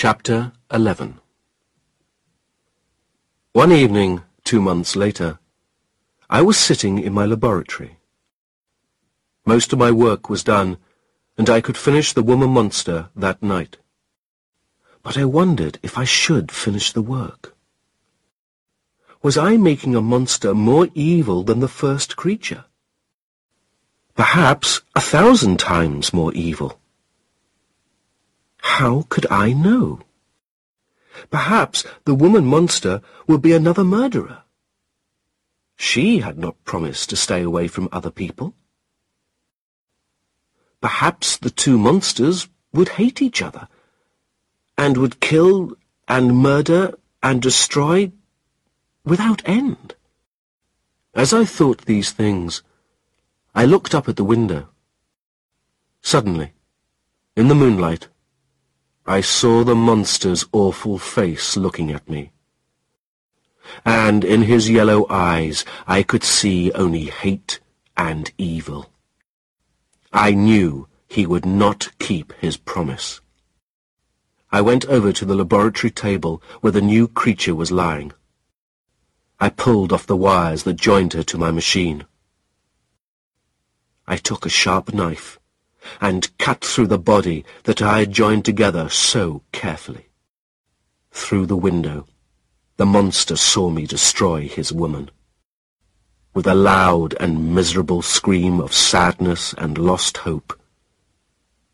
Chapter 11 One evening, two months later, I was sitting in my laboratory. Most of my work was done, and I could finish the woman monster that night. But I wondered if I should finish the work. Was I making a monster more evil than the first creature? Perhaps a thousand times more evil. How could I know? Perhaps the woman monster would be another murderer. She had not promised to stay away from other people. Perhaps the two monsters would hate each other and would kill and murder and destroy without end. As I thought these things, I looked up at the window. Suddenly, in the moonlight, I saw the monster's awful face looking at me. And in his yellow eyes I could see only hate and evil. I knew he would not keep his promise. I went over to the laboratory table where the new creature was lying. I pulled off the wires that joined her to my machine. I took a sharp knife and cut through the body that I had joined together so carefully. Through the window, the monster saw me destroy his woman. With a loud and miserable scream of sadness and lost hope,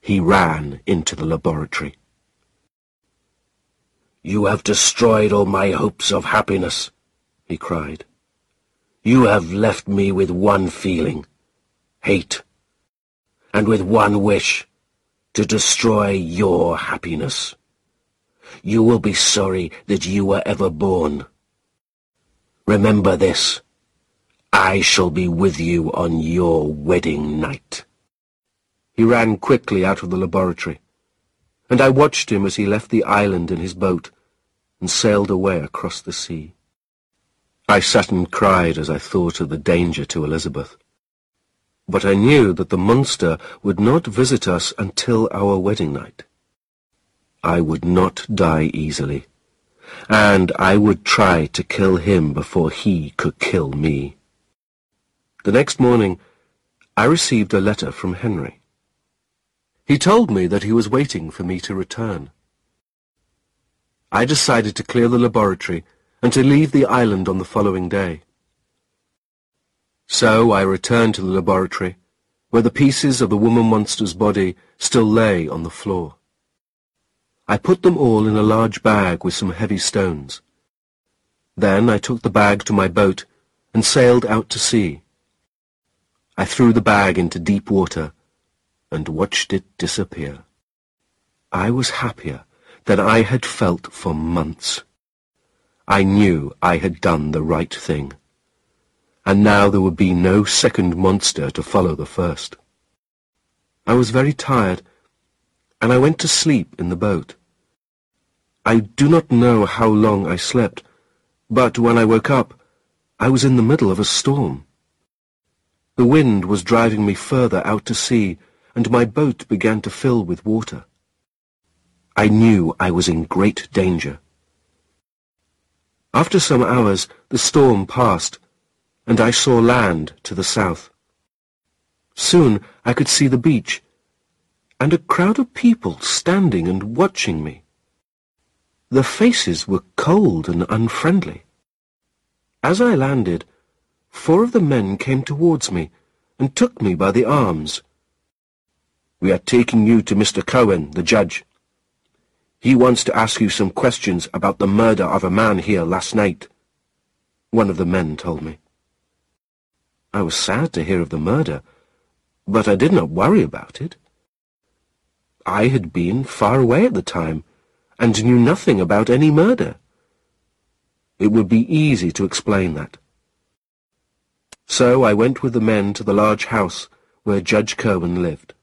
he ran into the laboratory. You have destroyed all my hopes of happiness, he cried. You have left me with one feeling, hate and with one wish, to destroy your happiness. You will be sorry that you were ever born. Remember this. I shall be with you on your wedding night. He ran quickly out of the laboratory, and I watched him as he left the island in his boat and sailed away across the sea. I sat and cried as I thought of the danger to Elizabeth but I knew that the monster would not visit us until our wedding night. I would not die easily, and I would try to kill him before he could kill me. The next morning, I received a letter from Henry. He told me that he was waiting for me to return. I decided to clear the laboratory and to leave the island on the following day. So I returned to the laboratory, where the pieces of the woman monster's body still lay on the floor. I put them all in a large bag with some heavy stones. Then I took the bag to my boat and sailed out to sea. I threw the bag into deep water and watched it disappear. I was happier than I had felt for months. I knew I had done the right thing and now there would be no second monster to follow the first. I was very tired, and I went to sleep in the boat. I do not know how long I slept, but when I woke up, I was in the middle of a storm. The wind was driving me further out to sea, and my boat began to fill with water. I knew I was in great danger. After some hours, the storm passed, and I saw land to the south. Soon I could see the beach, and a crowd of people standing and watching me. The faces were cold and unfriendly. As I landed, four of the men came towards me and took me by the arms. We are taking you to Mr. Cohen, the judge. He wants to ask you some questions about the murder of a man here last night, one of the men told me. I was sad to hear of the murder, but I did not worry about it. I had been far away at the time, and knew nothing about any murder. It would be easy to explain that. So I went with the men to the large house where Judge Cohen lived.